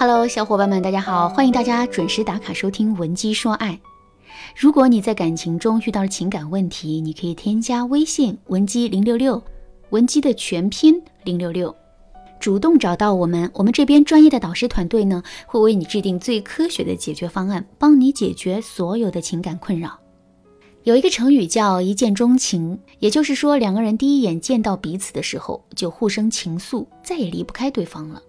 Hello，小伙伴们，大家好！欢迎大家准时打卡收听《文姬说爱》。如果你在感情中遇到了情感问题，你可以添加微信文姬零六六，文姬的全拼零六六，主动找到我们，我们这边专业的导师团队呢，会为你制定最科学的解决方案，帮你解决所有的情感困扰。有一个成语叫一见钟情，也就是说两个人第一眼见到彼此的时候就互生情愫，再也离不开对方了。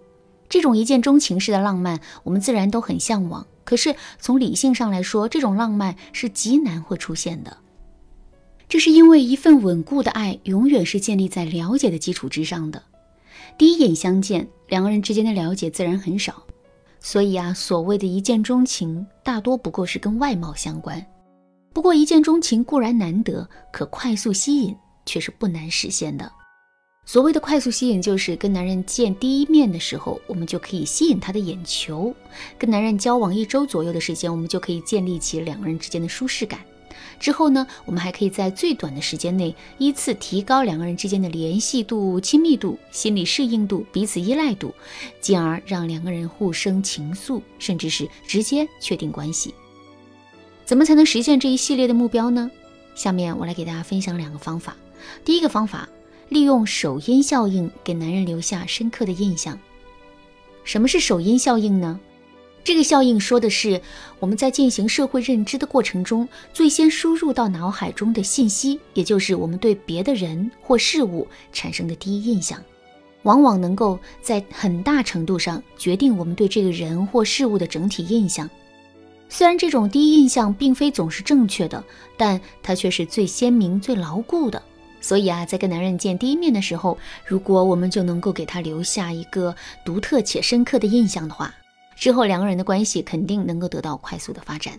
这种一见钟情式的浪漫，我们自然都很向往。可是从理性上来说，这种浪漫是极难会出现的。这是因为一份稳固的爱，永远是建立在了解的基础之上的。第一眼相见，两个人之间的了解自然很少。所以啊，所谓的一见钟情，大多不过是跟外貌相关。不过，一见钟情固然难得，可快速吸引却是不难实现的。所谓的快速吸引，就是跟男人见第一面的时候，我们就可以吸引他的眼球；跟男人交往一周左右的时间，我们就可以建立起两个人之间的舒适感。之后呢，我们还可以在最短的时间内依次提高两个人之间的联系度、亲密度、心理适应度、彼此依赖度，进而让两个人互生情愫，甚至是直接确定关系。怎么才能实现这一系列的目标呢？下面我来给大家分享两个方法。第一个方法。利用首因效应给男人留下深刻的印象。什么是首因效应呢？这个效应说的是我们在进行社会认知的过程中，最先输入到脑海中的信息，也就是我们对别的人或事物产生的第一印象，往往能够在很大程度上决定我们对这个人或事物的整体印象。虽然这种第一印象并非总是正确的，但它却是最鲜明、最牢固的。所以啊，在跟男人见第一面的时候，如果我们就能够给他留下一个独特且深刻的印象的话，之后两个人的关系肯定能够得到快速的发展。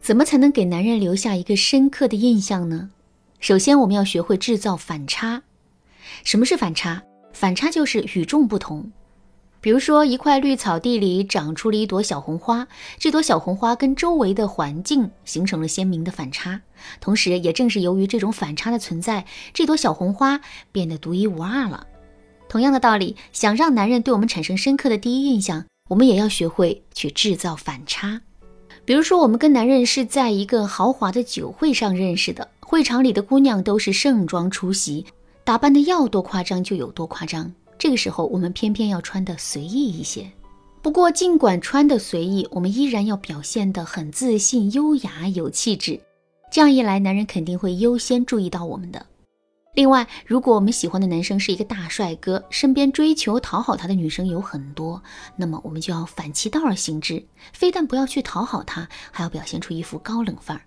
怎么才能给男人留下一个深刻的印象呢？首先，我们要学会制造反差。什么是反差？反差就是与众不同。比如说，一块绿草地里长出了一朵小红花，这朵小红花跟周围的环境形成了鲜明的反差。同时，也正是由于这种反差的存在，这朵小红花变得独一无二了。同样的道理，想让男人对我们产生深刻的第一印象，我们也要学会去制造反差。比如说，我们跟男人是在一个豪华的酒会上认识的，会场里的姑娘都是盛装出席，打扮的要多夸张就有多夸张。这个时候，我们偏偏要穿的随意一些。不过，尽管穿的随意，我们依然要表现得很自信、优雅、有气质。这样一来，男人肯定会优先注意到我们的。另外，如果我们喜欢的男生是一个大帅哥，身边追求讨好他的女生有很多，那么我们就要反其道而行之，非但不要去讨好他，还要表现出一副高冷范儿。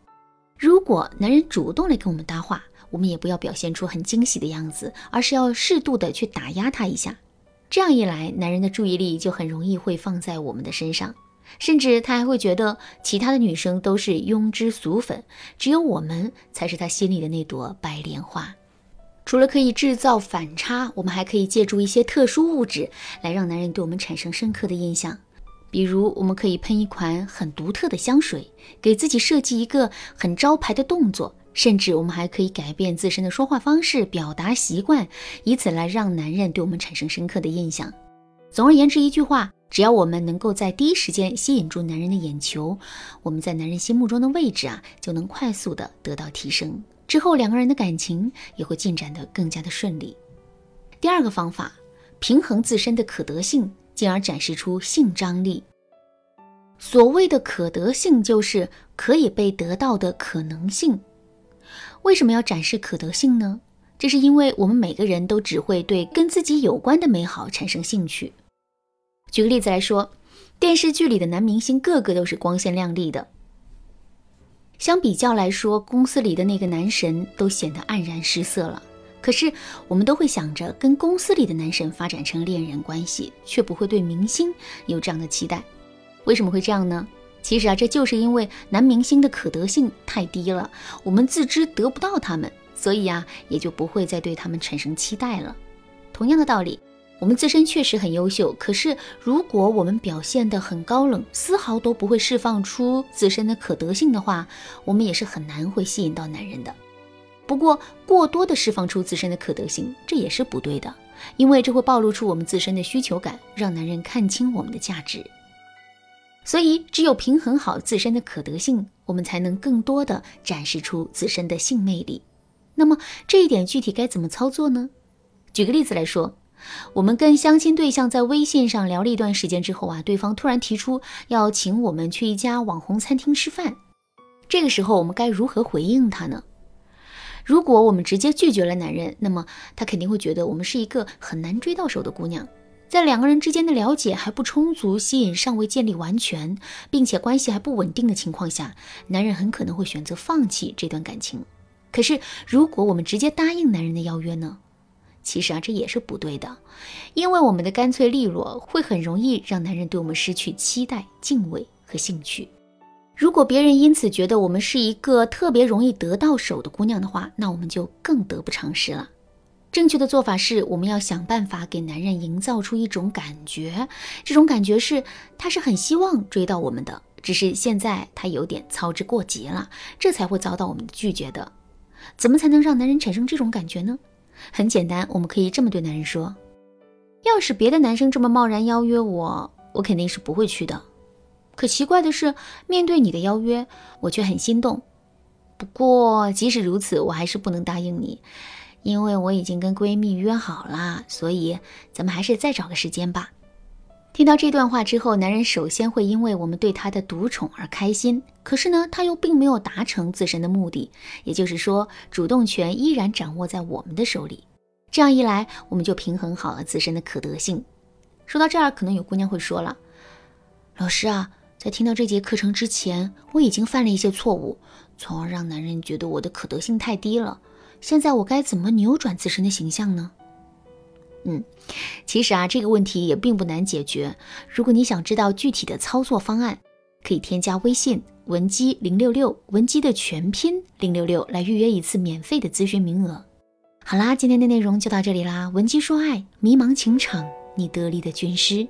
如果男人主动来跟我们搭话，我们也不要表现出很惊喜的样子，而是要适度的去打压他一下。这样一来，男人的注意力就很容易会放在我们的身上，甚至他还会觉得其他的女生都是庸脂俗粉，只有我们才是他心里的那朵白莲花。除了可以制造反差，我们还可以借助一些特殊物质来让男人对我们产生深刻的印象。比如，我们可以喷一款很独特的香水，给自己设计一个很招牌的动作。甚至我们还可以改变自身的说话方式、表达习惯，以此来让男人对我们产生深刻的印象。总而言之，一句话，只要我们能够在第一时间吸引住男人的眼球，我们在男人心目中的位置啊，就能快速的得到提升。之后两个人的感情也会进展得更加的顺利。第二个方法，平衡自身的可得性，进而展示出性张力。所谓的可得性，就是可以被得到的可能性。为什么要展示可得性呢？这是因为我们每个人都只会对跟自己有关的美好产生兴趣。举个例子来说，电视剧里的男明星个个都是光鲜亮丽的，相比较来说，公司里的那个男神都显得黯然失色了。可是我们都会想着跟公司里的男神发展成恋人关系，却不会对明星有这样的期待。为什么会这样呢？其实啊，这就是因为男明星的可得性太低了，我们自知得不到他们，所以啊，也就不会再对他们产生期待了。同样的道理，我们自身确实很优秀，可是如果我们表现得很高冷，丝毫都不会释放出自身的可得性的话，我们也是很难会吸引到男人的。不过，过多的释放出自身的可得性，这也是不对的。因为这会暴露出我们自身的需求感，让男人看清我们的价值。所以，只有平衡好自身的可得性，我们才能更多的展示出自身的性魅力。那么，这一点具体该怎么操作呢？举个例子来说，我们跟相亲对象在微信上聊了一段时间之后啊，对方突然提出要请我们去一家网红餐厅吃饭，这个时候我们该如何回应他呢？如果我们直接拒绝了男人，那么他肯定会觉得我们是一个很难追到手的姑娘。在两个人之间的了解还不充足、吸引尚未建立完全，并且关系还不稳定的情况下，男人很可能会选择放弃这段感情。可是，如果我们直接答应男人的邀约呢？其实啊，这也是不对的，因为我们的干脆利落会很容易让男人对我们失去期待、敬畏和兴趣。如果别人因此觉得我们是一个特别容易得到手的姑娘的话，那我们就更得不偿失了。正确的做法是，我们要想办法给男人营造出一种感觉，这种感觉是他是很希望追到我们的，只是现在他有点操之过急了，这才会遭到我们的拒绝的。怎么才能让男人产生这种感觉呢？很简单，我们可以这么对男人说：要是别的男生这么贸然邀约我，我肯定是不会去的。可奇怪的是，面对你的邀约，我却很心动。不过即使如此，我还是不能答应你。因为我已经跟闺蜜约好了，所以咱们还是再找个时间吧。听到这段话之后，男人首先会因为我们对他的独宠而开心，可是呢，他又并没有达成自身的目的，也就是说，主动权依然掌握在我们的手里。这样一来，我们就平衡好了自身的可得性。说到这儿，可能有姑娘会说了：“老师啊，在听到这节课程之前，我已经犯了一些错误，从而让男人觉得我的可得性太低了。”现在我该怎么扭转自身的形象呢？嗯，其实啊，这个问题也并不难解决。如果你想知道具体的操作方案，可以添加微信文姬零六六，文姬的全拼零六六来预约一次免费的咨询名额。好啦，今天的内容就到这里啦。文姬说爱，迷茫情场，你得力的军师。